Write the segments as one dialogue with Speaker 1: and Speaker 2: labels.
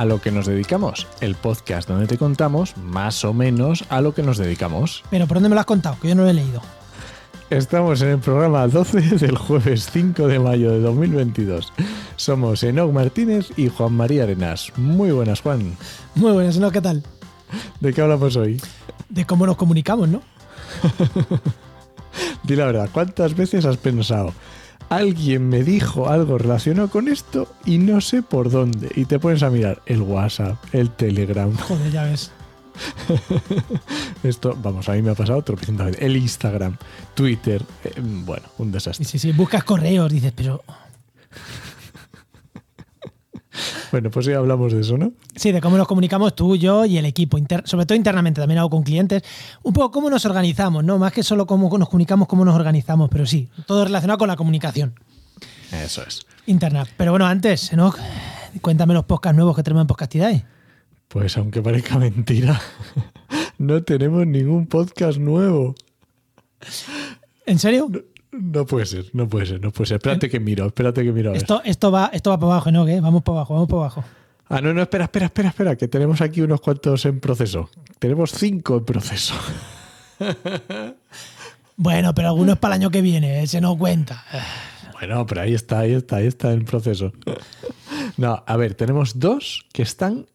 Speaker 1: A lo que nos dedicamos, el podcast donde te contamos más o menos a lo que nos dedicamos.
Speaker 2: Pero ¿por dónde me lo has contado? Que yo no lo he leído.
Speaker 1: Estamos en el programa 12 del jueves 5 de mayo de 2022. Somos Enoch Martínez y Juan María Arenas. Muy buenas, Juan.
Speaker 2: Muy buenas, ¿no? ¿Qué tal?
Speaker 1: ¿De qué hablamos hoy?
Speaker 2: De cómo nos comunicamos, ¿no?
Speaker 1: Di la verdad, ¿cuántas veces has pensado? Alguien me dijo algo relacionado con esto y no sé por dónde. Y te pones a mirar el WhatsApp, el Telegram.
Speaker 2: Joder, ya ves.
Speaker 1: Esto, vamos, a mí me ha pasado tropecientas veces. El Instagram, Twitter, eh, bueno, un desastre.
Speaker 2: Sí, sí, buscas correos, dices, pero.
Speaker 1: Bueno, pues ya hablamos de eso, ¿no?
Speaker 2: Sí, de cómo nos comunicamos tú, yo y el equipo, inter- sobre todo internamente, también hago con clientes. Un poco cómo nos organizamos, ¿no? Más que solo cómo nos comunicamos, cómo nos organizamos, pero sí, todo relacionado con la comunicación
Speaker 1: Eso es.
Speaker 2: interna. Pero bueno, antes, ¿no? Cuéntame los podcasts nuevos que tenemos en Podcastidae.
Speaker 1: Pues aunque parezca mentira, no tenemos ningún podcast nuevo.
Speaker 2: ¿En serio?
Speaker 1: No puede ser, no puede ser, no puede ser. Espérate que miro, espérate que miro. a ver.
Speaker 2: Esto, esto, va, esto va para abajo, ¿no? ¿Qué? Vamos para abajo, vamos para abajo.
Speaker 1: Ah, no, no, espera, espera, espera, espera, que tenemos aquí unos cuantos en proceso. Tenemos cinco en proceso.
Speaker 2: Bueno, pero alguno es para el año que viene, ese no cuenta.
Speaker 1: Bueno, pero ahí está, ahí está, ahí está en proceso. No, a ver, tenemos dos que están,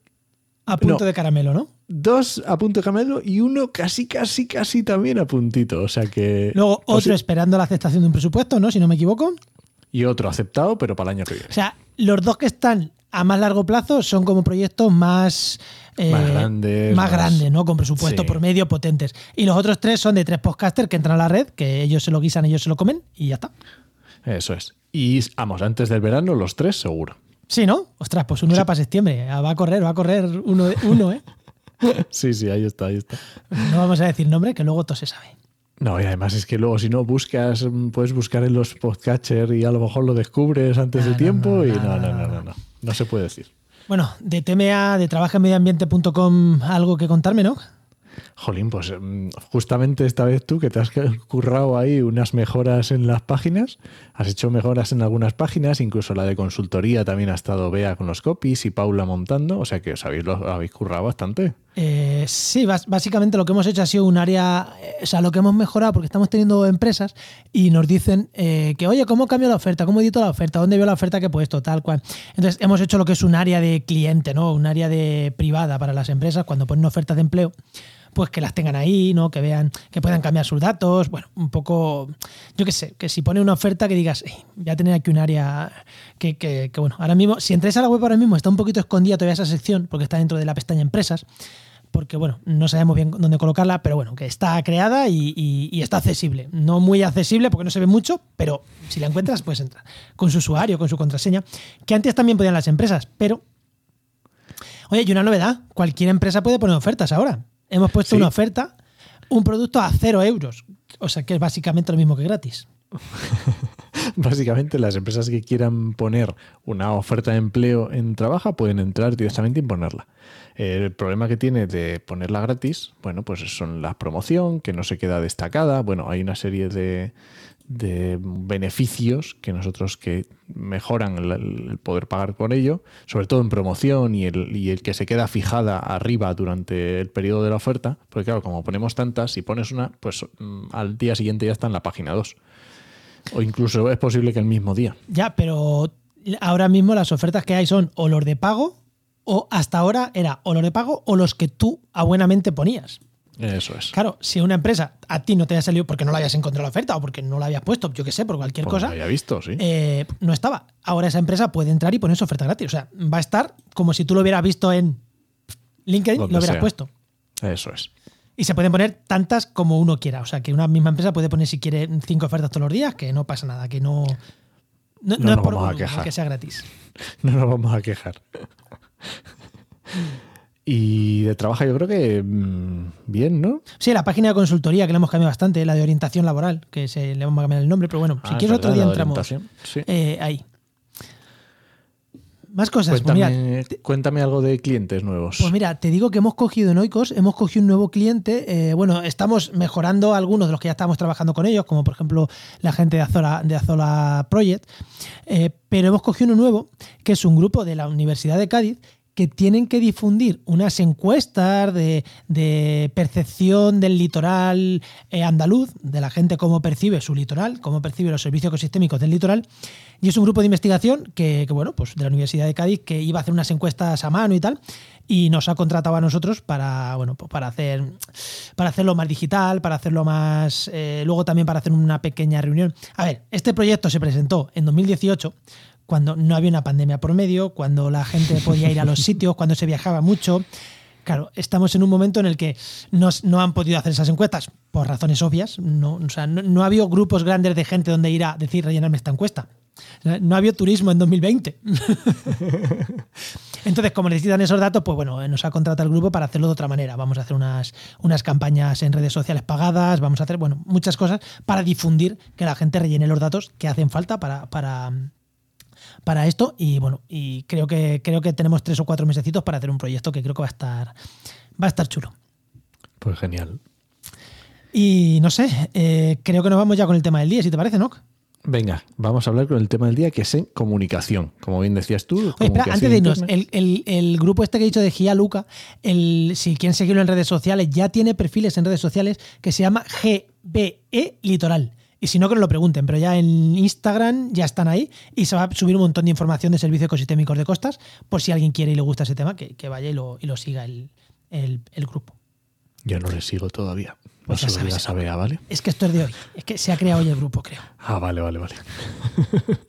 Speaker 2: A punto
Speaker 1: No.
Speaker 2: de caramelo, ¿no?
Speaker 1: Dos a punto de camelo y uno casi, casi, casi también a puntito. O sea que.
Speaker 2: Luego otro esperando la aceptación de un presupuesto, ¿no? Si no me equivoco.
Speaker 1: Y otro aceptado, pero para el año que viene.
Speaker 2: O sea, los dos que están a más largo plazo son como proyectos más... eh,
Speaker 1: Más grandes,
Speaker 2: Más
Speaker 1: más-
Speaker 2: grandes, ¿no? Con presupuesto
Speaker 1: Sí.
Speaker 2: por medio potentes. Y los otros tres son de tres podcasters que entran a la red, que ellos se lo guisan, ellos se lo comen y ya está.
Speaker 1: Eso es. Y vamos, antes del verano, los tres seguro.
Speaker 2: Sí, ¿no? Ostras, pues uno era para septiembre. Ah, Va a correr, va a correr uno, uno ¿eh?
Speaker 1: Sí, sí, ahí está, ahí está.
Speaker 2: No vamos a decir nombre, que luego todo se sabe.
Speaker 1: No, y además es que luego si no buscas, mm, puedes buscar en los podcatchers y a lo mejor lo descubres antes de tiempo
Speaker 2: no,
Speaker 1: y
Speaker 2: no,
Speaker 1: no, no,
Speaker 2: no,
Speaker 1: no,
Speaker 2: no
Speaker 1: se puede decir.
Speaker 2: Bueno, de TMA, de trabajamediambiente.com, algo que contarme, ¿no?
Speaker 1: Jolín, pues mm, justamente esta vez tú que te has currado ahí unas mejoras en las páginas, has hecho mejoras en algunas páginas, incluso la de consultoría también ha estado Bea con los copies y Paula montando, o sea que os habéis, lo habéis currado bastante.
Speaker 2: Eh, sí, básicamente lo que hemos hecho ha sido un área, eh, o sea, lo que hemos mejorado, porque estamos teniendo empresas y nos dicen eh, que, oye, ¿cómo cambio la oferta? ¿Cómo edito la oferta? ¿Dónde veo la oferta que he puesto? Tal cual. Entonces, hemos hecho lo que es un área de cliente, ¿no? Un área de privada para las empresas cuando ponen ofertas de empleo pues que las tengan ahí, ¿no? Que vean, que puedan cambiar sus datos. Bueno, un poco, yo qué sé, que si pone una oferta que digas, "Ey, voy a aquí un área que, que- bueno, ahora mismo, si entráis a la web ahora mismo, está un poquito escondida todavía esa sección, porque está dentro de la pestaña empresas, porque bueno, no sabemos bien dónde colocarla, pero bueno, que está creada y- y está accesible. No muy accesible porque no se ve mucho, pero si la encuentras, puedes entrar con su usuario, con su contraseña, que antes también podían las empresas, pero Oye, y una novedad, cualquier empresa puede poner ofertas ahora. Hemos puesto
Speaker 1: Sí.
Speaker 2: una oferta, un producto a cero euros. O sea que es básicamente lo mismo que gratis.
Speaker 1: Básicamente las empresas que quieran poner una oferta de empleo en Trabaja pueden entrar directamente y ponerla. El problema que tiene de ponerla gratis, bueno, pues son la promoción, que no se queda destacada. Bueno, hay una serie de, beneficios que nosotros que mejoran el, poder pagar por ello, sobre todo en promoción y el, y el que se queda fijada arriba durante el periodo de la oferta, porque claro, como ponemos tantas, si pones una, pues mm, al día siguiente ya está en la página 2. O incluso es posible que el mismo día.
Speaker 2: Ya, pero ahora mismo las ofertas que hay son o los de pago o hasta ahora era o los de pago o los que tú a buenamente ponías.
Speaker 1: Eso es.
Speaker 2: Claro, si una empresa a ti no te haya salido porque no la habías encontrado la oferta o porque no la habías puesto, yo qué sé, por cualquier
Speaker 1: Pues
Speaker 2: cosa,
Speaker 1: lo había visto, sí.
Speaker 2: eh, no estaba. Ahora esa empresa puede entrar y poner su oferta gratis. O sea, va a estar como si tú lo hubieras visto en LinkedIn y
Speaker 1: Donde
Speaker 2: lo hubieras
Speaker 1: sea.
Speaker 2: puesto.
Speaker 1: Eso es.
Speaker 2: Y se pueden poner tantas como uno quiera. O sea, que una misma empresa puede poner si quiere cinco ofertas todos los días, que no pasa nada, que no. No,
Speaker 1: No
Speaker 2: no es por
Speaker 1: vamos a
Speaker 2: volumen, que sea gratis.
Speaker 1: No nos vamos a quejar. Y de trabajo yo creo que mm, bien, ¿no?
Speaker 2: Sí, la página de consultoría que le hemos cambiado bastante, la de orientación laboral, que se le vamos a cambiar el nombre, pero bueno, si
Speaker 1: Ah,
Speaker 2: quieres
Speaker 1: es
Speaker 2: otro día
Speaker 1: la
Speaker 2: entramos.
Speaker 1: Sí.
Speaker 2: eh, ahí. Más cosas. Pues mira,
Speaker 1: Cuéntame, cuéntame algo de clientes nuevos.
Speaker 2: Pues mira, te digo que hemos cogido en Oikos, hemos cogido un nuevo cliente. eh, bueno, estamos mejorando algunos de los que ya estamos trabajando con ellos, como por ejemplo la gente de Azora, de Azola Project. eh, pero hemos cogido uno nuevo, que es un grupo de la Universidad de Cádiz, que tienen que difundir unas encuestas de, percepción del litoral eh, andaluz, de la gente cómo percibe su litoral, cómo percibe los servicios ecosistémicos del litoral. Y es un grupo de investigación que, bueno, pues de la Universidad de Cádiz que iba a hacer unas encuestas a mano y tal, y nos ha contratado a nosotros para, bueno, pues para hacer para hacerlo más digital, para hacerlo más. Eh, luego también para hacer una pequeña reunión. A ver, este proyecto se presentó en 2018 cuando no había una pandemia por medio, cuando la gente podía ir a los sitios, cuando se viajaba mucho. Claro, estamos en un momento en el que no, no han podido hacer esas encuestas por razones obvias. No, o sea, no, no ha habido grupos grandes de gente donde ir a decir rellenarme esta encuesta. No ha habido turismo en 2020. Entonces, como necesitan esos datos, pues bueno, nos ha contratado el grupo para hacerlo de otra manera. Vamos a hacer unas, unas campañas en redes sociales pagadas, vamos a hacer, bueno, muchas cosas para difundir que la gente rellene los datos que hacen falta para, para, para esto y bueno, y creo que, creo que tenemos tres o cuatro mesecitos para hacer un proyecto que creo que va a estar, va a estar chulo.
Speaker 1: Pues genial.
Speaker 2: Y no sé, eh, creo que nos vamos ya con el tema del día, si te parece, ¿no?
Speaker 1: Venga, vamos a hablar con el tema del día que es en comunicación. Como bien decías tú.
Speaker 2: Oye, espera, antes de irnos, el, grupo este que he dicho de Gia Luca, el, si quieren seguirlo en redes sociales, ya tiene perfiles en redes sociales que se llama GBE Litoral. Y si no, que nos lo pregunten, pero ya en Instagram ya están ahí y se va a subir un montón de información de servicios ecosistémicos de costas, por si alguien quiere y le gusta ese tema, que, vaya y lo, y lo siga el, grupo.
Speaker 1: Yo no le sigo todavía. No pues ya sabes, ¿vale?
Speaker 2: Es que esto es de hoy. Es que se ha creado hoy el grupo, creo.
Speaker 1: Ah, vale, vale, vale.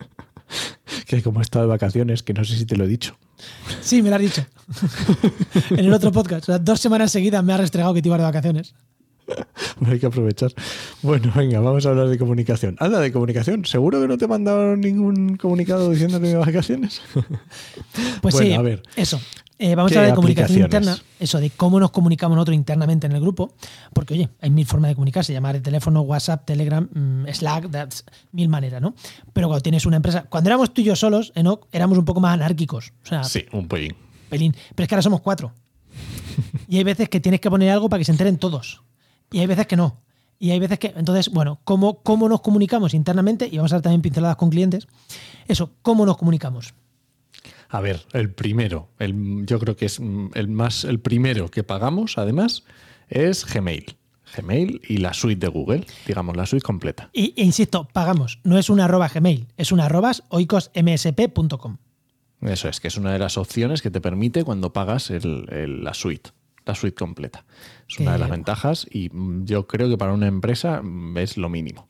Speaker 1: que como he estado de vacaciones, que no sé si te lo he dicho.
Speaker 2: Sí, me lo has dicho. en el otro podcast. dos semanas seguidas me ha restregado que te ibas de vacaciones.
Speaker 1: hay que aprovechar. Bueno, venga, vamos a hablar de comunicación. Anda, de comunicación. ¿Seguro que no te mandaron ningún comunicado diciendo que me vacaciones?
Speaker 2: Pues sí, a ver. eso. Eh, vamos a hablar de comunicación interna, eso de cómo nos comunicamos nosotros internamente en el grupo, porque oye, hay mil formas de comunicarse, llamar el teléfono, WhatsApp, Telegram, mm, Slack, that's, mil maneras, ¿no? Pero cuando tienes una empresa, cuando éramos tú y yo solos, Enoch, éramos un poco más anárquicos. O sea,
Speaker 1: sí, un pelín.
Speaker 2: Pelín. Pero es que ahora somos cuatro. y hay veces que tienes que poner algo para que se enteren todos. Y hay veces que no. Y hay veces que, entonces, bueno, ¿cómo, cómo nos comunicamos internamente? Y vamos a ver también pinceladas con clientes. Eso, ¿cómo nos comunicamos?
Speaker 1: A ver, el primero, el, yo creo que es el más, el primero que pagamos, además, es Gmail. Gmail y la suite de Google, digamos, la suite completa.
Speaker 2: Y, e insisto, pagamos, no es una arroba Gmail, es una arroba oicosmsp.com.
Speaker 1: Eso es, que es una de las opciones que te permite cuando pagas la suite, la suite completa. Es una de las ventajas y yo creo que para una empresa es lo mínimo.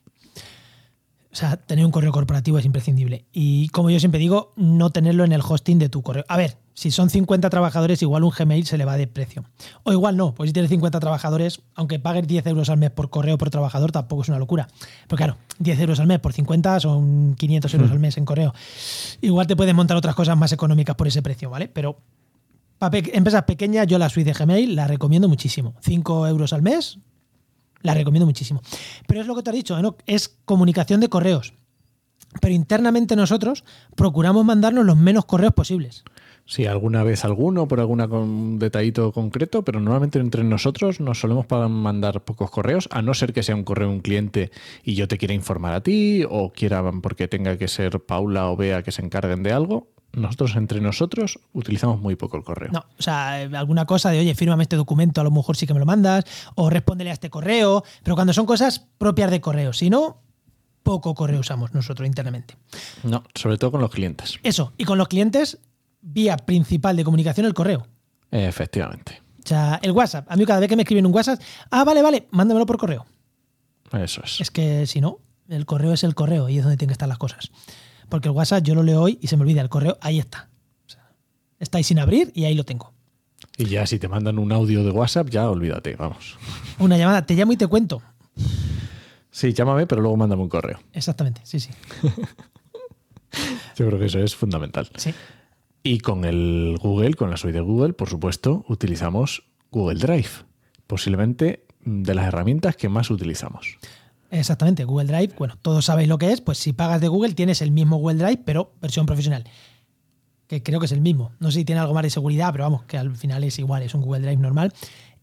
Speaker 2: O sea, tener un correo corporativo es imprescindible. Y como yo siempre digo, no tenerlo en el hosting de tu correo. A ver, si son 50 trabajadores, igual un Gmail se le va de precio. O igual no, pues si tienes 50 trabajadores, aunque pagues 10 euros al mes por correo por trabajador, tampoco es una locura. Pero claro, 10 euros al mes por 50 son 500 euros al mes en correo. Igual te puedes montar otras cosas más económicas por ese precio, ¿vale? Pero para empresas pequeñas, yo la suite de Gmail la recomiendo muchísimo. 5 euros al mes, la recomiendo muchísimo. Pero es lo que te he dicho, ¿no? es comunicación de correos. Pero internamente nosotros procuramos mandarnos los menos correos posibles.
Speaker 1: Sí, alguna vez alguno por algún detallito concreto, pero normalmente entre nosotros nos solemos mandar pocos correos, a no ser que sea un correo de un cliente y yo te quiera informar a ti, o quiera porque tenga que ser Paula o Bea que se encarguen de algo nosotros entre nosotros utilizamos muy poco el correo.
Speaker 2: No, o sea, alguna cosa de, oye, fírmame este documento, a lo mejor sí que me lo mandas, o respóndele a este correo, pero cuando son cosas propias de correo, si no, poco correo usamos nosotros internamente.
Speaker 1: No, sobre todo con los clientes.
Speaker 2: Eso, y con los clientes, vía principal de comunicación, el correo.
Speaker 1: Efectivamente.
Speaker 2: O sea, el WhatsApp. A mí cada vez que me escriben un WhatsApp, ah, vale, vale, mándamelo por correo.
Speaker 1: Eso es.
Speaker 2: Es que si no, el correo es el correo y es donde tienen que estar las cosas porque el WhatsApp yo lo leo hoy y se me olvida. El correo, ahí está. está ahí sin abrir y ahí lo tengo.
Speaker 1: Y ya si te mandan un audio de WhatsApp, ya olvídate, vamos.
Speaker 2: Una llamada, te llamo y te cuento.
Speaker 1: Sí, llámame, pero luego mándame un correo.
Speaker 2: Exactamente, sí, sí.
Speaker 1: Yo creo que eso es fundamental.
Speaker 2: Sí.
Speaker 1: Y con el Google, con la suite de Google, por supuesto, utilizamos Google Drive. Posiblemente de las herramientas que más utilizamos.
Speaker 2: Exactamente, Google Drive, bueno, todos sabéis lo que es, pues si pagas de Google tienes el mismo Google Drive, pero versión profesional. Que creo que es el mismo. No sé si tiene algo más de seguridad, pero vamos, que al final es igual, es un Google Drive normal.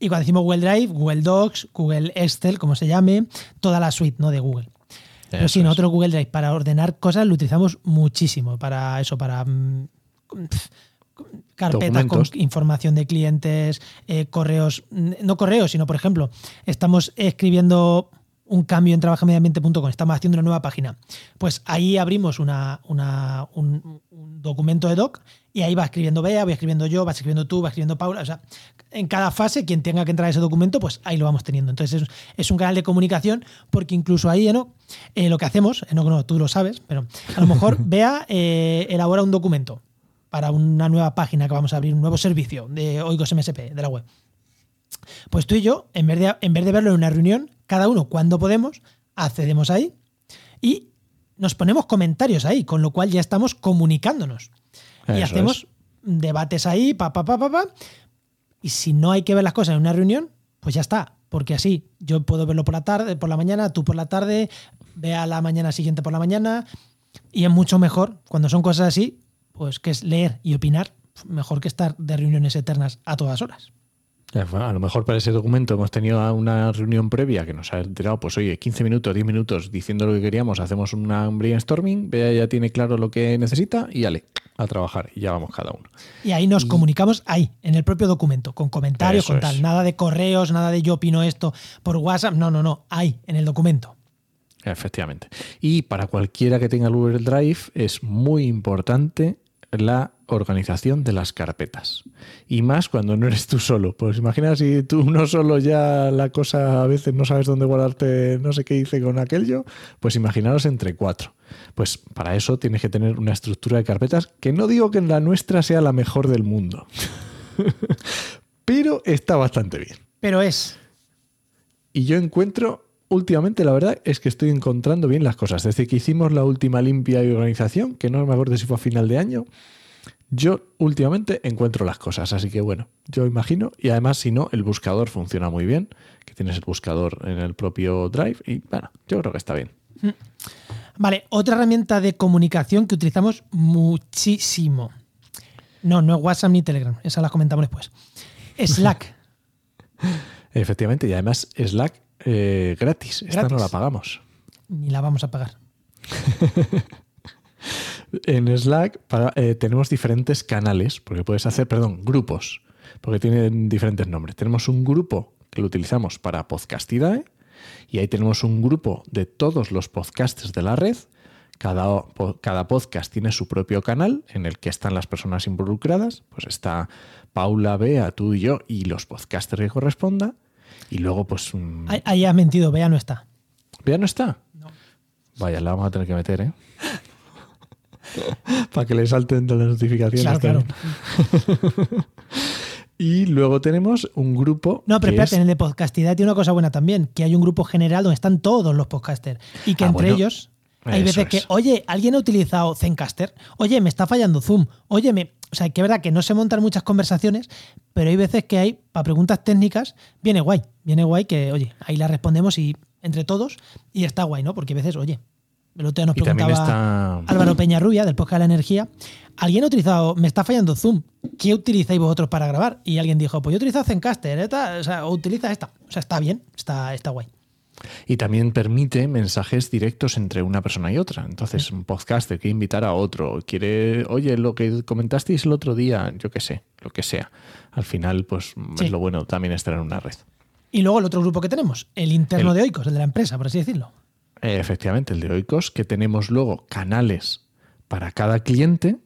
Speaker 2: Y cuando decimos Google Drive, Google Docs, Google Excel, como se llame, toda la suite ¿no? de Google. Pero sí, nosotros Google Drive para ordenar cosas lo utilizamos muchísimo. Para eso, para. Mm, carpetas con información de clientes, eh, correos, no correos, sino por ejemplo, estamos escribiendo un cambio en trabajamediambiente.com, estamos haciendo una nueva página. Pues ahí abrimos una, una- un, un documento de doc y ahí va escribiendo Bea, voy escribiendo yo, vas escribiendo tú, va escribiendo Paula. O sea, en cada fase, quien tenga que entrar a ese documento, pues ahí lo vamos teniendo. Entonces es, es un canal de comunicación porque incluso ahí, Enoch, eh, lo que hacemos, Enoch no, tú lo sabes, pero a lo mejor Bea eh, elabora un documento para una nueva página que vamos a abrir, un nuevo servicio de Oikos MSP, de la web. Pues tú y yo, en vez de, en vez de verlo en una reunión, cada uno cuando podemos, accedemos ahí y nos ponemos comentarios ahí, con lo cual ya estamos comunicándonos. y
Speaker 1: Eso
Speaker 2: hacemos debates ahí, pa, pa, pa, pa, pa. Y si no hay que ver las cosas en una reunión, pues ya está. Porque así yo puedo verlo por la tarde, por la mañana, tú por la tarde, vea la mañana siguiente por la mañana. Y es mucho mejor cuando son cosas así, pues que es leer y opinar, mejor que estar de reuniones eternas a todas horas.
Speaker 1: Bueno, A lo mejor para ese documento hemos tenido una reunión previa que nos ha enterado, pues oye, 15 minutos, 10 minutos diciendo lo que queríamos, hacemos una un brainstorming, Bea ya tiene claro lo que necesita y ale, a trabajar y ya vamos cada uno.
Speaker 2: Y ahí nos comunicamos ahí, en el propio documento, con comentarios,
Speaker 1: Eso
Speaker 2: con tal.
Speaker 1: es.
Speaker 2: Nada de correos, nada de yo opino esto por WhatsApp. No, no, no. Ahí, en el documento.
Speaker 1: Efectivamente. Y para cualquiera que tenga el Google Drive es muy importante la organización de las carpetas. Y más cuando no eres tú solo. Pues imagina si tú no solo ya la cosa a veces no sabes dónde guardarte, no sé qué hice con aquello, pues imaginaros entre cuatro. Pues para eso tienes que tener una estructura de carpetas que no digo que la nuestra sea la mejor del mundo. Pero está bastante bien.
Speaker 2: Pero es.
Speaker 1: Y yo encuentro, últimamente la verdad es que estoy encontrando bien las cosas. Desde que hicimos la última limpia y organización, que no me acuerdo si fue a final de año, yo últimamente encuentro las cosas. Así que bueno, yo imagino. Y además, si no, el buscador funciona muy bien, que tienes el buscador en el propio Drive. Y bueno, yo creo que está bien.
Speaker 2: Vale, otra herramienta de comunicación que utilizamos muchísimo. No, no es WhatsApp ni Telegram. Esa la comentamos después. Slack.
Speaker 1: Efectivamente, y además Slack eh, gratis. Esta no la pagamos.
Speaker 2: ni la vamos a pagar.
Speaker 1: En Slack eh, tenemos diferentes canales, porque puedes hacer, perdón, grupos, porque tienen diferentes nombres. Tenemos un grupo que lo utilizamos para Podcastidae y ahí tenemos un grupo de todos los podcasts de la red. Cada, cada podcast tiene su propio canal en el que están las personas involucradas. Pues está Paula, Bea, tú y yo y los podcasters que corresponda. Y luego, pues, mm,
Speaker 2: Ahí, has mentido, Bea no está.
Speaker 1: Bea no está. Vaya, la vamos a tener que meter, ¿eh? Para que le salten todas las notificaciones.
Speaker 2: Claro.
Speaker 1: Y luego tenemos un grupo.
Speaker 2: No, pero espérate,
Speaker 1: es-
Speaker 2: en el de Podcastidad tiene una cosa buena también, que hay un grupo general donde están todos los podcasters. Y que
Speaker 1: Ah,
Speaker 2: entre
Speaker 1: bueno,
Speaker 2: ellos hay
Speaker 1: eso
Speaker 2: veces que, oye, alguien ha utilizado Zencaster, oye, me está fallando Zoom, oye, me... O sea, que es verdad que no se montan muchas conversaciones, pero hay veces que hay, para preguntas técnicas, viene guay, viene guay que, oye, ahí la respondemos y entre todos y está guay, ¿no? Porque a veces, oye, el otro día nos preguntaba
Speaker 1: está.
Speaker 2: Álvaro Peñarrubia, del podcast de la energía, alguien ha utilizado, me está fallando Zoom, ¿qué utilizáis vosotros para grabar? Y alguien dijo, pues yo utilizo Zencaster, esta, o sea, o utiliza esta. O sea, está bien, está, está guay.
Speaker 1: Y también permite mensajes directos entre una persona y otra. Entonces, un podcaster quiere invitar a otro, quiere, oye, lo que comentasteis el otro día, yo qué sé, lo que sea. Al final, pues
Speaker 2: Sí.
Speaker 1: es lo bueno también estar en una red.
Speaker 2: Y luego el otro grupo que tenemos, el interno
Speaker 1: El-
Speaker 2: de Oikos, el de la empresa, por así decirlo.
Speaker 1: Efectivamente, el de Oikos, que tenemos luego canales para cada cliente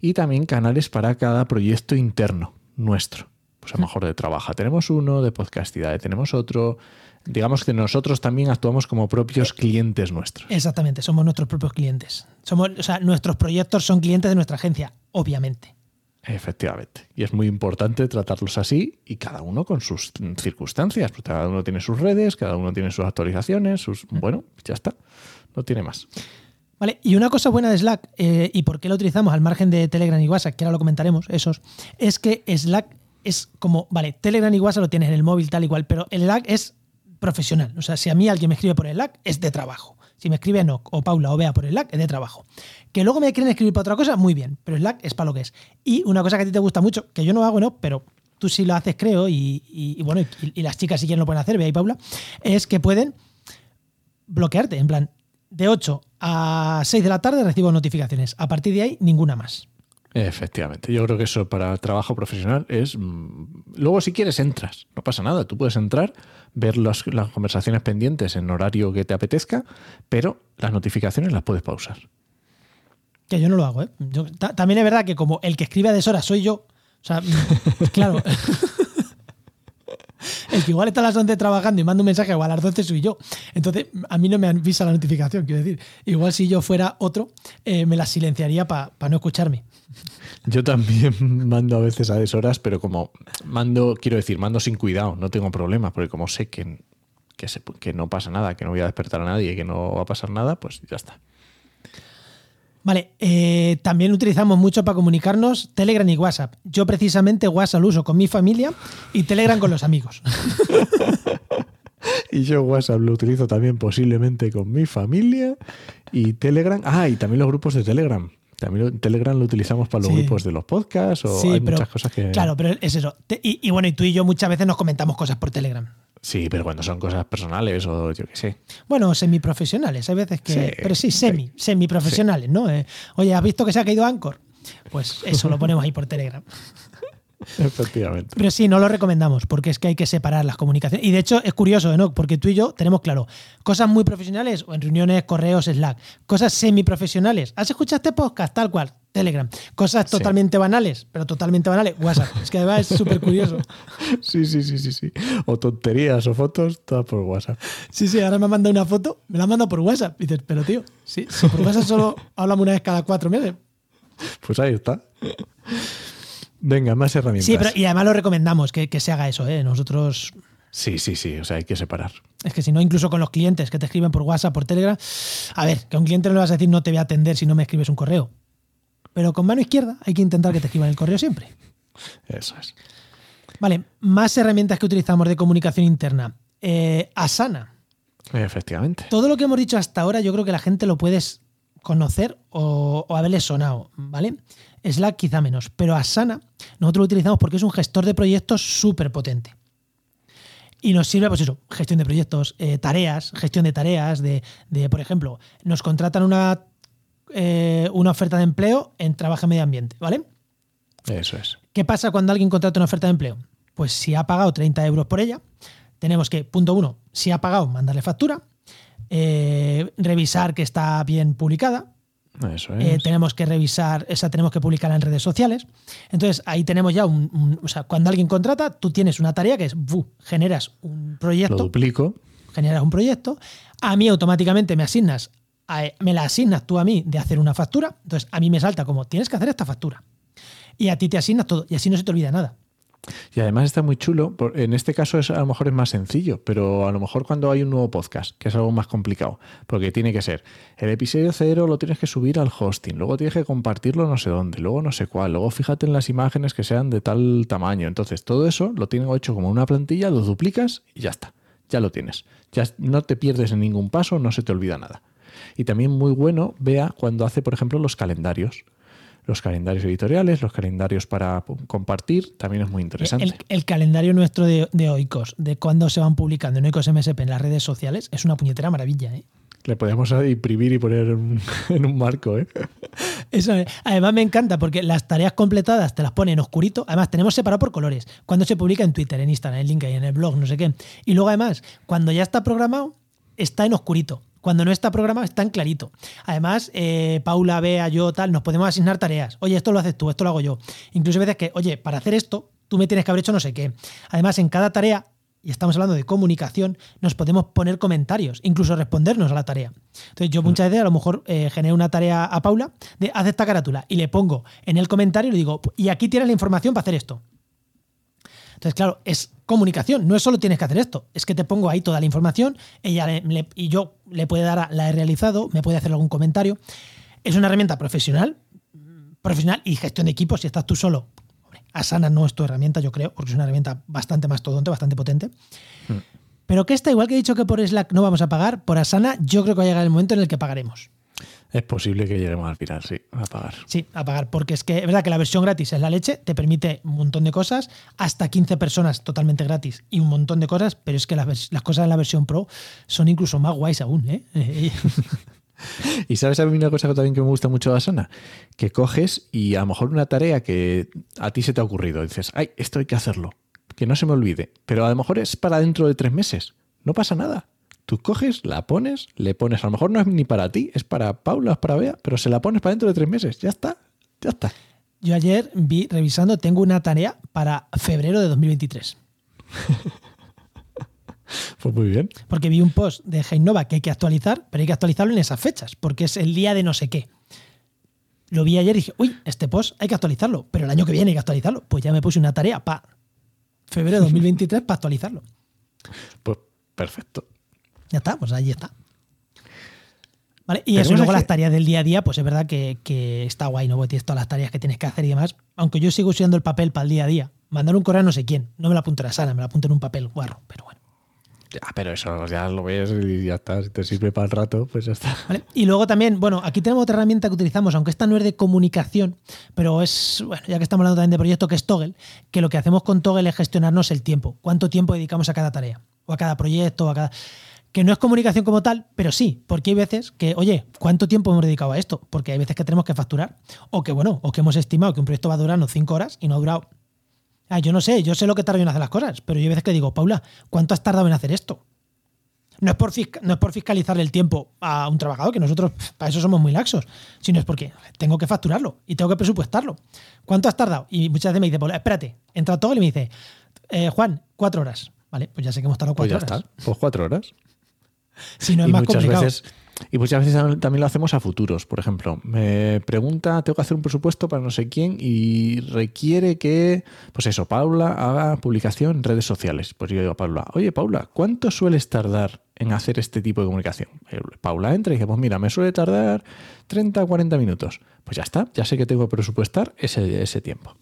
Speaker 1: y también canales para cada proyecto interno nuestro. Pues a lo mejor de trabaja tenemos uno, de podcastidad tenemos otro. Digamos que nosotros también actuamos como propios clientes nuestros.
Speaker 2: Exactamente, somos nuestros propios clientes. Somos, o sea, nuestros proyectos son clientes de nuestra agencia, obviamente.
Speaker 1: Efectivamente. Y es muy importante tratarlos así y cada uno con sus circunstancias. Porque cada uno tiene sus redes, cada uno tiene sus actualizaciones, sus... Bueno, ya está. No tiene más.
Speaker 2: Vale, y una cosa buena de Slack, eh, y por qué lo utilizamos al margen de Telegram y WhatsApp, que ahora lo comentaremos, esos, es que Slack es como, vale, Telegram y WhatsApp lo tienes en el móvil tal igual, pero el Slack es profesional. O sea, si a mí alguien me escribe por el Slack, es de trabajo. Si me escribe Enoch o Paula o Bea por el Slack, es de trabajo. Que luego me quieren escribir para otra cosa, muy bien, pero Slack es para lo que es. Y una cosa que a ti te gusta mucho, que yo no hago, ¿no? Pero tú sí lo haces, creo, y, bueno, y, y las chicas si quieren lo pueden hacer, Bea y Paula, es que pueden bloquearte, en plan, de 8 a 6 de la tarde recibo notificaciones. A partir de ahí, ninguna más.
Speaker 1: Efectivamente, yo creo que eso para trabajo profesional es... mm, Luego si quieres entras, no pasa nada, tú puedes entrar, ver las, conversaciones pendientes en horario que te apetezca, pero las notificaciones las puedes pausar.
Speaker 2: Que yo no lo hago, ¿eh? También es verdad que como el que escribe a deshora soy yo, o sea, claro. El que igual está a las 11 trabajando y manda un mensaje o a las 12 soy yo. Entonces, a mí no me avisa la notificación, quiero decir. Igual si yo fuera otro, eh, me la silenciaría para no escucharme.
Speaker 1: Yo también mando a veces a deshoras, pero como mando, quiero decir, mando sin cuidado, no tengo problema, porque como sé que, que, se- que no pasa nada, que no voy a despertar a nadie, que no va a pasar nada, pues ya está.
Speaker 2: Vale, eh, también utilizamos mucho para comunicarnos Telegram y WhatsApp. Yo precisamente WhatsApp lo uso con mi familia y Telegram con los amigos.
Speaker 1: Y yo WhatsApp lo utilizo también posiblemente con mi familia y Telegram. Ah, y también los grupos de Telegram. También Telegram lo utilizamos para los
Speaker 2: Sí.
Speaker 1: grupos de los podcasts o
Speaker 2: Sí,
Speaker 1: hay
Speaker 2: pero-
Speaker 1: muchas cosas que...
Speaker 2: Claro, pero es eso. Y bueno, y tú y yo muchas veces nos comentamos cosas por Telegram.
Speaker 1: Sí, pero cuando son cosas personales o yo qué sé.
Speaker 2: Bueno, semiprofesionales, hay veces que.
Speaker 1: Sí,
Speaker 2: pero sí, semi, semiprofesionales, ¿no? Eh, oye, ¿has visto que se ha caído Anchor? Pues eso lo ponemos ahí por Telegram.
Speaker 1: Efectivamente.
Speaker 2: Pero sí, no lo recomendamos, porque es que hay que separar las comunicaciones. Y de hecho, es curioso, ¿no? Porque tú y yo tenemos claro, cosas muy profesionales o en reuniones, correos, Slack. Cosas semiprofesionales. ¿Has escuchado este podcast? Tal cual, Telegram. Cosas
Speaker 1: Sí.
Speaker 2: totalmente banales, pero totalmente banales, WhatsApp. Es que además es súper curioso.
Speaker 1: Sí, sí, sí, sí, sí. O tonterías o fotos, todas por WhatsApp.
Speaker 2: Sí, sí, ahora me ha mandado una foto, me la ha mandado por WhatsApp. Y dices, pero tío, si, si por WhatsApp solo hablamos una vez cada cuatro meses.
Speaker 1: Pues ahí está. Venga, más herramientas.
Speaker 2: Sí, pero y además lo recomendamos que, que se haga eso, ¿eh? Nosotros,
Speaker 1: sí, sí, sí. O sea, hay que separar.
Speaker 2: es que si no, incluso con los clientes que te escriben por WhatsApp, por Telegram, a ver, que a un cliente no le vas a decir no te voy a atender si no me escribes un correo. Pero con mano izquierda hay que intentar que te escriban el correo siempre.
Speaker 1: Eso es.
Speaker 2: Vale, más herramientas que utilizamos de comunicación interna. Eh, Asana.
Speaker 1: Efectivamente.
Speaker 2: Todo lo que hemos dicho hasta ahora yo creo que la gente lo puedes conocer o, o haberle sonado, ¿vale? Slack quizá menos, pero Asana nosotros lo utilizamos porque es un gestor de proyectos súper potente. Y nos sirve, pues eso, gestión de proyectos, eh, tareas, gestión de tareas, de, de, por ejemplo, nos contratan una, eh, una oferta de empleo en trabajo y medio ambiente, ¿vale?
Speaker 1: Eso es.
Speaker 2: ¿Qué pasa cuando alguien contrata una oferta de empleo? Pues si ha pagado 30 euros por ella, tenemos que, punto uno, si ha pagado, mandarle factura, eh, revisar que está bien publicada,
Speaker 1: Eso
Speaker 2: eh,
Speaker 1: es.
Speaker 2: tenemos que revisar, esa tenemos que publicarla en redes sociales. Entonces ahí tenemos ya un, un- o sea, cuando alguien contrata, tú tienes una tarea que es, ¡bu! generas un
Speaker 1: Lo
Speaker 2: proyecto,
Speaker 1: duplico.
Speaker 2: generas un proyecto, a mí automáticamente me asignas, a- me la asignas tú a mí de hacer una factura, entonces a mí me salta como, tienes que hacer esta factura. Y a ti te asignas todo, y así no se te olvida nada.
Speaker 1: Y además está muy chulo. En este caso es, a lo mejor es más sencillo, pero a lo mejor cuando hay un nuevo podcast, que es algo más complicado, porque tiene que ser el episodio cero lo tienes que subir al hosting, luego tienes que compartirlo no sé dónde, luego no sé cuál, luego fíjate en las imágenes que sean de tal tamaño. Entonces todo eso lo tengo hecho como una plantilla, lo duplicas y ya está. Ya lo tienes. Ya no te pierdes en ningún paso, no se te olvida nada. Y también muy bueno, vea cuando hace, por ejemplo, los calendarios. Los calendarios editoriales, los calendarios para compartir, también es muy interesante.
Speaker 2: El, el calendario nuestro de, de Oikos, de cuándo se van publicando en Oikos MSP en las redes sociales, es una puñetera maravilla. ¿eh?
Speaker 1: Le podemos imprimir y poner en, un marco, ¿eh?
Speaker 2: Eso, además me encanta porque las tareas completadas te las pone en oscurito. Además, tenemos separado por colores. Cuando se publica en Twitter, en Instagram, en LinkedIn, en el blog, no sé qué. Y luego, además, cuando ya está programado, está en oscurito. Cuando no está programado, está en clarito. Además, eh, Paula, Bea, yo, tal, nos podemos asignar tareas. Oye, esto lo haces tú, esto lo hago yo. Incluso hay veces que, oye, para hacer esto, tú me tienes que haber hecho no sé qué. Además, en cada tarea y estamos hablando de comunicación, nos podemos poner comentarios, incluso respondernos a la tarea. Entonces, yo muchas veces a lo mejor eh, genero una tarea a Paula de haz esta carátula y le pongo en el comentario y le digo, y aquí tienes la información para hacer esto. Entonces, claro, es comunicación, no es solo tienes que hacer esto, es que te pongo ahí toda la información, ella le- le- y yo le puede dar, a- la he realizado, me puede hacer algún comentario. Es una herramienta profesional, profesional y gestión de equipos, si estás tú solo. hombre, Asana no es tu herramienta, yo creo, porque es una herramienta bastante mastodonte, bastante potente. Pero que esta, igual que he dicho que por Slack no vamos a pagar, por Asana yo creo que va a llegar el momento en el que pagaremos.
Speaker 1: Es posible que lleguemos al final, sí, a pagar.
Speaker 2: Sí, a pagar, porque es que es verdad que la versión gratis es la leche, te permite un montón de cosas, hasta 15 personas totalmente gratis y un montón de cosas, pero es que las, cosas en la versión Pro son incluso más guays aún. ¿eh?
Speaker 1: Y sabes a mí una cosa que también que me gusta mucho de Asana, que coges y a lo mejor una tarea que a ti se te ha ocurrido, dices, ay, esto hay que hacerlo, que no se me olvide, pero a lo mejor es para dentro de tres meses, no pasa nada. Tú coges, la pones, le pones, a lo mejor no es ni para ti, es para Paula, es para Bea, pero se la pones para dentro de tres meses, ya está, ya está.
Speaker 2: Yo ayer vi, revisando, tengo una tarea para febrero de 2023.
Speaker 1: Pues muy bien.
Speaker 2: Porque vi un post de Heinova que hay que actualizar, pero hay que actualizarlo en esas fechas, porque es el día de no sé qué. Lo vi ayer y dije, uy, este post hay que actualizarlo, pero el año que viene hay que actualizarlo. Pues ya me puse una tarea para febrero de 2023 para actualizarlo.
Speaker 1: Pues perfecto.
Speaker 2: Ya está, pues ahí está. ¿Vale? Y eso, luego las tareas del día a día, pues es verdad que, que está guay, ¿no? Porque tienes todas las tareas que tienes que hacer y demás. Aunque yo sigo usando el papel para el día a día. Mandar un correo a no sé quién. No me lo apunto a la sala, me lo apunto en un papel guarro, pero bueno.
Speaker 1: Ya, pero eso ya lo ves y ya está. Si te sirve para el rato, pues ya está.
Speaker 2: ¿Vale? Y luego también, bueno, aquí tenemos otra herramienta que utilizamos, aunque esta no es de comunicación, pero es, bueno, ya que estamos hablando también de proyecto, que es Toggle, que lo que hacemos con Toggle es gestionarnos el tiempo. ¿Cuánto tiempo dedicamos a cada tarea? O a cada proyecto, o a cada que no es comunicación como tal, pero sí, porque hay veces que, oye, ¿cuánto tiempo hemos dedicado a esto? Porque hay veces que tenemos que facturar, o que, bueno, o que hemos estimado que un proyecto va a durarnos cinco horas y no ha durado. Ah, yo no sé, yo sé lo que tardo en hacer las cosas, pero yo hay veces que digo, Paula, ¿cuánto has tardado en hacer esto? No es, por no es por fiscalizarle el tiempo a un trabajador, que nosotros para eso somos muy laxos, sino es porque tengo que facturarlo y tengo que presupuestarlo. ¿Cuánto has tardado? Y muchas veces me dice, Paula, espérate, entra todo y me dice, eh, Juan, cuatro horas. Vale, pues ya sé que hemos tardado
Speaker 1: Pues
Speaker 2: cuatro
Speaker 1: ya
Speaker 2: horas.
Speaker 1: está. Pues cuatro horas.
Speaker 2: Si no es
Speaker 1: y
Speaker 2: más
Speaker 1: muchas
Speaker 2: complicado.
Speaker 1: veces y muchas veces también lo hacemos a futuros. Por ejemplo, me pregunta, tengo que hacer un presupuesto para no sé quién y requiere que, pues eso, Paula haga publicación en redes sociales. Pues yo digo a Paula, oye Paula, ¿cuánto sueles tardar en hacer este tipo de comunicación? Eh, Paula entra y dice, pues mira, me suele tardar 30 o 40 minutos. Pues ya está, ya sé que tengo que presupuestar ese, ese tiempo.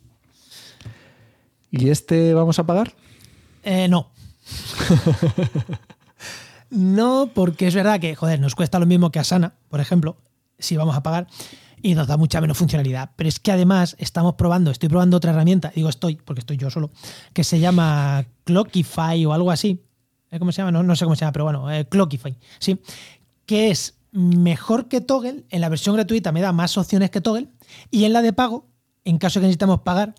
Speaker 1: ¿Y este vamos a pagar?
Speaker 2: Eh, no. no, porque es verdad que, joder, nos cuesta lo mismo que Asana, por ejemplo, si vamos a pagar, y nos da mucha menos funcionalidad. Pero es que además estamos probando, estoy probando otra herramienta, digo estoy, porque estoy yo solo, que se llama Clockify o algo así. ¿Eh? ¿Cómo se llama? No, no sé cómo se llama, pero bueno, eh, Clockify, sí. Que es mejor que Toggle, en la versión gratuita me da más opciones que Toggle, y en la de pago, en caso de que necesitamos pagar,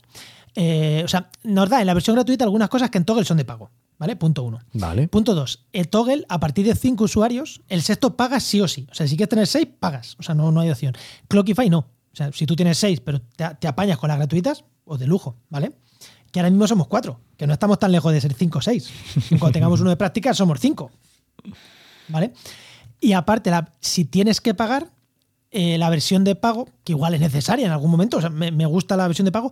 Speaker 2: eh, o sea, nos da en la versión gratuita algunas cosas que en Toggle son de pago. ¿Vale? Punto uno.
Speaker 1: Vale.
Speaker 2: Punto dos. El Toggle, a partir de cinco usuarios, el sexto pagas sí o sí. O sea, si quieres tener seis, pagas. O sea, no, no hay opción. Clockify no. O sea, si tú tienes seis, pero te, te apañas con las gratuitas, o de lujo, ¿vale? Que ahora mismo somos cuatro, que no estamos tan lejos de ser cinco o seis. Cuando tengamos uno de práctica, somos cinco. ¿Vale? Y aparte, la, si tienes que pagar, eh, la versión de pago, que igual es necesaria en algún momento, o sea, me, me, gusta la versión de pago,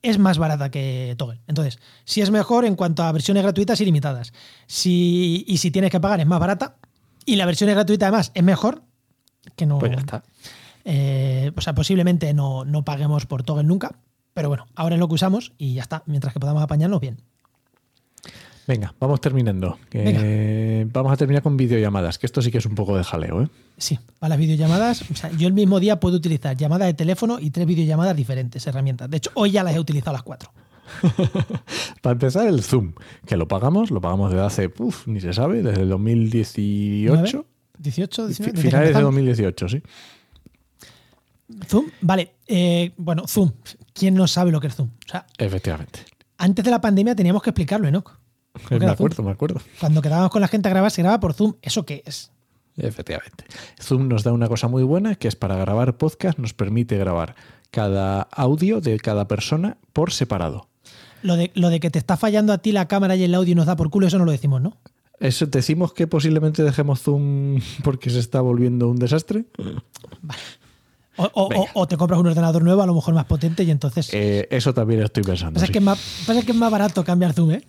Speaker 2: es más barata que Toggle. Entonces, si es mejor en cuanto a versiones gratuitas ilimitadas. Si, y si tienes que pagar, es más barata. Y la versión gratuita, además, es mejor que no.
Speaker 1: Pues ya está.
Speaker 2: Eh, o sea, posiblemente no, no paguemos por Toggle nunca, pero bueno, ahora es lo que usamos y ya está, mientras que podamos apañarnos bien.
Speaker 1: Venga, vamos terminando. Vamos a terminar con videollamadas, que esto sí que es un poco de jaleo, ¿eh?
Speaker 2: Sí, para las videollamadas, o sea, yo el mismo día puedo utilizar llamada de teléfono y tres videollamadas diferentes, herramientas. De hecho, hoy ya las he utilizado las cuatro.
Speaker 1: para empezar, el Zoom, que lo pagamos, lo pagamos desde hace, uf, ni se sabe, desde el 2018.
Speaker 2: 18, 19,
Speaker 1: Finales de 2018, sí.
Speaker 2: Zoom, vale. Eh, bueno, Zoom. ¿Quién no sabe lo que es Zoom? O sea,
Speaker 1: Efectivamente.
Speaker 2: Antes de la pandemia teníamos que explicarlo, Enoch.
Speaker 1: Me acuerdo, Zoom? me acuerdo.
Speaker 2: Cuando quedábamos con la gente a grabar, se graba por Zoom. ¿Eso qué es?
Speaker 1: Efectivamente. Zoom nos da una cosa muy buena, que es para grabar podcast, nos permite grabar cada audio de cada persona por separado.
Speaker 2: Lo de, lo de que te está fallando a ti la cámara y el audio y nos da por culo, eso no lo decimos, ¿no?
Speaker 1: ¿Eso decimos que posiblemente dejemos Zoom porque se está volviendo un desastre?
Speaker 2: Vale. O, o, o, te compras un ordenador nuevo, a lo mejor más potente, y entonces.
Speaker 1: Eh, eso también estoy pensando.
Speaker 2: Pasa,
Speaker 1: sí.
Speaker 2: que es más, pasa que es más barato cambiar Zoom, ¿eh?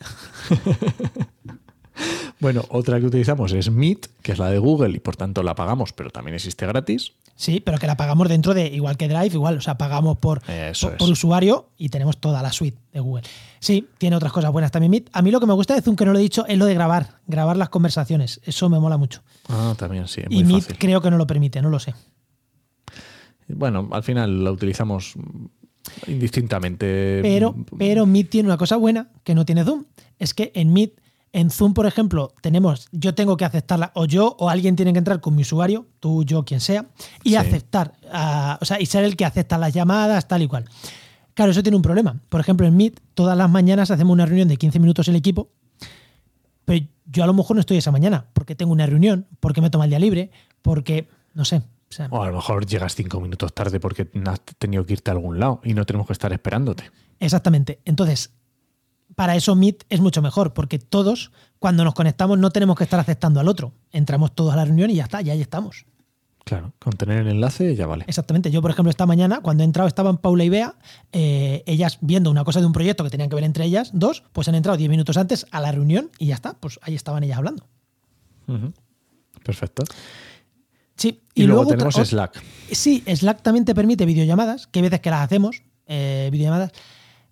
Speaker 1: bueno, otra que utilizamos es Meet, que es la de Google y por tanto la pagamos, pero también existe gratis.
Speaker 2: Sí, pero que la pagamos dentro de, igual que Drive, igual, o sea, pagamos por, por, por, usuario y tenemos toda la suite de Google. Sí, tiene otras cosas buenas también Meet. A mí lo que me gusta de Zoom, que no lo he dicho, es lo de grabar, grabar las conversaciones. Eso me mola mucho.
Speaker 1: Ah, también sí.
Speaker 2: y Meet fácil. creo que no lo permite, no lo sé.
Speaker 1: Bueno, al final la utilizamos indistintamente.
Speaker 2: Pero, pero Meet tiene una cosa buena que no tiene Zoom. Es que en Meet En Zoom, por ejemplo, tenemos, yo tengo que aceptarla, o yo o alguien tiene que entrar con mi usuario, tú, yo, quien sea, y
Speaker 1: Sí.
Speaker 2: aceptar, o sea, y ser el que acepta las llamadas, tal y cual. Claro, eso tiene un problema. Por ejemplo, en Meet, todas las mañanas hacemos una reunión de 15 minutos el equipo, pero yo a lo mejor no estoy esa mañana, porque tengo una reunión, porque me toma el día libre, porque, no sé. O sea,
Speaker 1: O a lo mejor llegas cinco minutos tarde porque has tenido que irte a algún lado y no tenemos que estar esperándote.
Speaker 2: Exactamente. Entonces, para eso Meet es mucho mejor, porque todos, cuando nos conectamos, no tenemos que estar aceptando al otro. Entramos todos a la reunión y ya está, ya ahí estamos.
Speaker 1: Claro, con tener el enlace ya vale.
Speaker 2: Exactamente. Yo, por ejemplo, esta mañana, cuando he entrado, estaban Paula y Bea, eh, ellas viendo una cosa de un proyecto que tenían que ver entre ellas, dos, pues han entrado 10 minutos antes a la reunión y ya está, pues ahí estaban ellas hablando.
Speaker 1: Perfecto.
Speaker 2: Sí,
Speaker 1: Y, luego, tenemos Slack.
Speaker 2: Sí, Slack también te permite videollamadas, que hay veces que las hacemos, eh, videollamadas.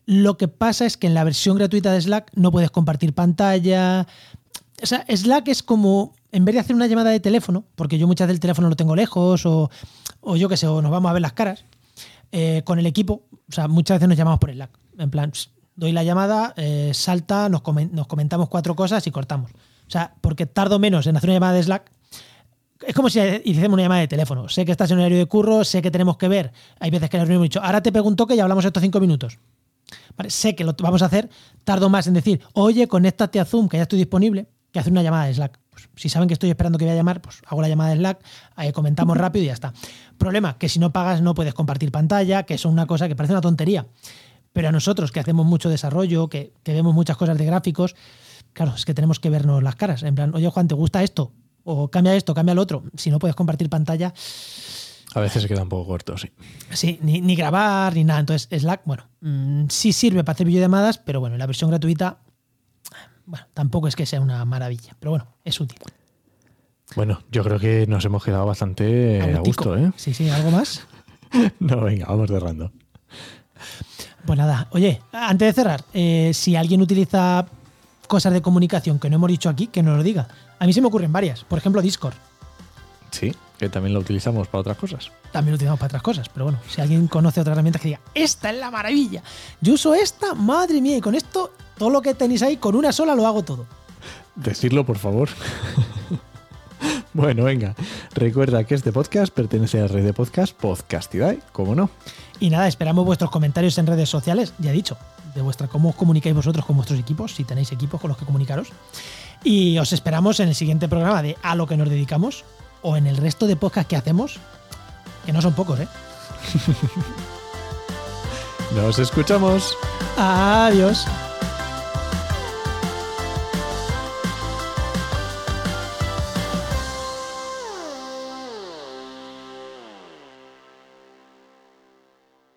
Speaker 2: Lo que pasa es que en la versión gratuita de Slack no puedes compartir pantalla. O sea, Slack es como, en vez de hacer una llamada de teléfono, porque yo muchas del teléfono lo tengo lejos, o, o yo qué sé, o nos vamos a ver las caras, eh, con el equipo, o sea, muchas veces nos llamamos por Slack. En plan, pss, doy la llamada, eh, salta, nos, comen- nos comentamos cuatro cosas y cortamos. O sea, porque tardo menos en hacer una llamada de Slack es como si hiciésemos una llamada de teléfono. Sé que estás en horario de curro, sé que tenemos que ver. Hay veces que reunión hemos dicho, ahora te pregunto que ya hablamos estos cinco minutos. Sé que lo vamos a hacer, tardo más en decir, oye, conéctate a Zoom, que ya estoy disponible, que hacer una llamada de Slack. Pues, si saben que estoy esperando que voy a llamar, pues hago la llamada de Slack, ahí comentamos rápido y ya está. Problema, que si no pagas no puedes compartir pantalla, que es una cosa que parece una tontería. Pero a nosotros que hacemos mucho desarrollo, que vemos muchas cosas de gráficos, claro, es que tenemos que vernos las caras. En plan, oye Juan, ¿te gusta esto? O cambia esto, cambia lo otro. Si no puedes compartir pantalla,
Speaker 1: A veces se queda un poco corto, sí.
Speaker 2: sí, ni, ni grabar, ni nada. Entonces, Slack, bueno, mm, sí sirve para hacer videollamadas, pero bueno, en la versión gratuita, bueno, tampoco es que sea una maravilla, pero bueno, es útil.
Speaker 1: Bueno, yo creo que nos hemos quedado bastante a gusto, ¿eh?
Speaker 2: Sí, sí, ¿algo más?
Speaker 1: No, venga, vamos cerrando.
Speaker 2: Pues nada, oye, antes de cerrar, eh, si alguien utiliza cosas de comunicación que no hemos dicho aquí, que nos lo diga. A mí se me ocurren varias. Por ejemplo, Discord.
Speaker 1: Sí, que también lo utilizamos para otras cosas.
Speaker 2: También lo utilizamos para otras cosas, pero bueno, si alguien conoce otra herramienta que diga, esta es la maravilla. Yo uso esta, madre mía, y con esto, todo lo que tenéis ahí, con una sola lo hago todo.
Speaker 1: Decirlo, por favor. bueno, venga. Recuerda que este podcast pertenece a la red de podcast Podcastidae, ¿cómo no?
Speaker 2: Y nada, esperamos vuestros comentarios en redes sociales, ya he dicho, de vuestra cómo os comunicáis vosotros con vuestros equipos, si tenéis equipos con los que comunicaros. Y os esperamos en el siguiente programa de A lo que nos dedicamos o en el resto de podcasts que hacemos, que no son pocos, ¿eh?
Speaker 1: Nos escuchamos.
Speaker 2: Adiós.